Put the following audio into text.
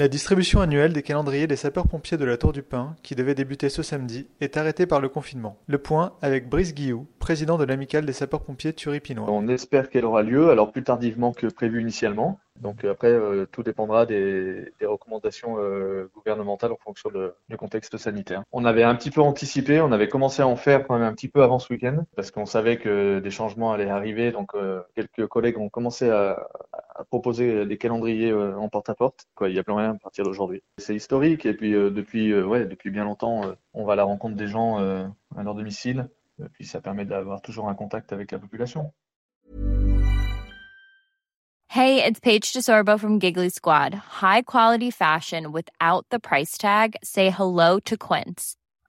La distribution annuelle des calendriers des sapeurs-pompiers de la Tour du Pin, qui devait débuter ce samedi, est arrêtée par le confinement. Le point avec Brice Guillou, président de l'amicale des sapeurs-pompiers turipinois. On espère qu'elle aura lieu, alors plus tardivement que prévu initialement. Donc après, euh, tout dépendra des, recommandations euh, gouvernementales en fonction du contexte sanitaire. On avait un petit peu anticipé, on avait commencé à en faire quand même un petit peu avant ce week-end, parce qu'on savait que des changements allaient arriver. Donc euh, quelques collègues ont commencé à, proposer des calendriers euh, en porte-à-porte. Quoi, il y a plein rien à partir d'aujourd'hui. C'est historique et puis euh, depuis, euh, ouais, depuis bien longtemps, on va à la rencontre des gens à leur domicile. Et puis ça permet d'avoir toujours un contact avec la population. Hey, it's Paige DeSorbo from Giggly Squad. High quality fashion without the price tag. Say hello to Quince.